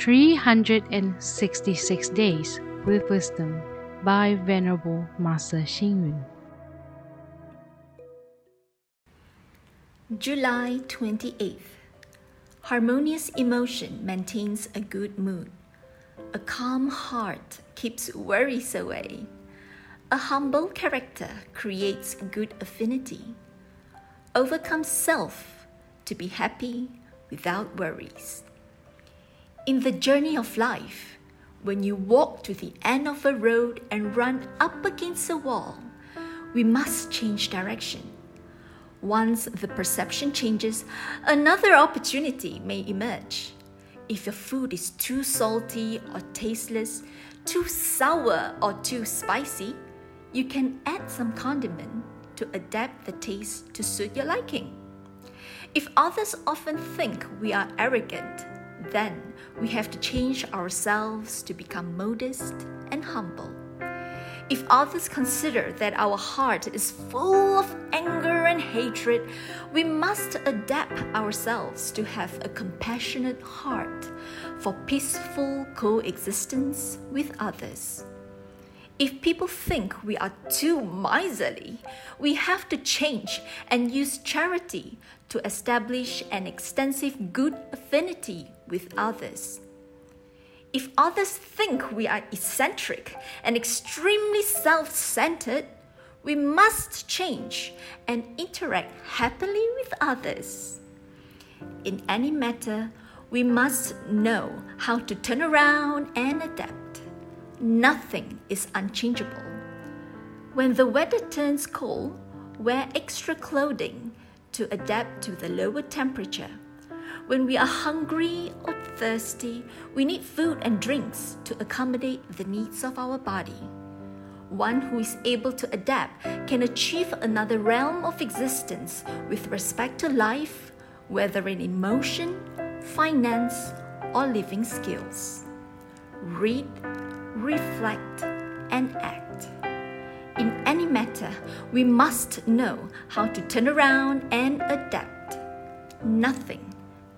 366 Days with Wisdom by Venerable Master Xing Yun. July 28th. Harmonious emotion maintains a good mood. A calm heart keeps worries away. A humble character creates good affinity. Overcome self to be happy without worries. In the journey of life, when you walk to the end of a road and run up against a wall, we must change direction. Once the perception changes, another opportunity may emerge. If your food is too salty or tasteless, too sour or too spicy, you can add some condiment to adapt the taste to suit your liking. If others often think we are arrogant, then we have to change ourselves to become modest and humble. If others consider that our heart is full of anger and hatred, we must adapt ourselves to have a compassionate heart for peaceful coexistence with others. If people think we are too miserly, we have to change and use charity to establish an extensive good affinity with others. If others think we are eccentric and extremely self centered, we must change and interact happily with others. In any matter, we must know how to turn around and adapt. Nothing is unchangeable. When the weather turns cold, wear extra clothing to adapt to the lower temperature. When we are hungry or thirsty, we need food and drinks to accommodate the needs of our body. One who is able to adapt can achieve another realm of existence with respect to life, whether in emotion, finance, or living skills. Read, reflect, and act. In any matter, we must know how to turn around and adapt. Nothing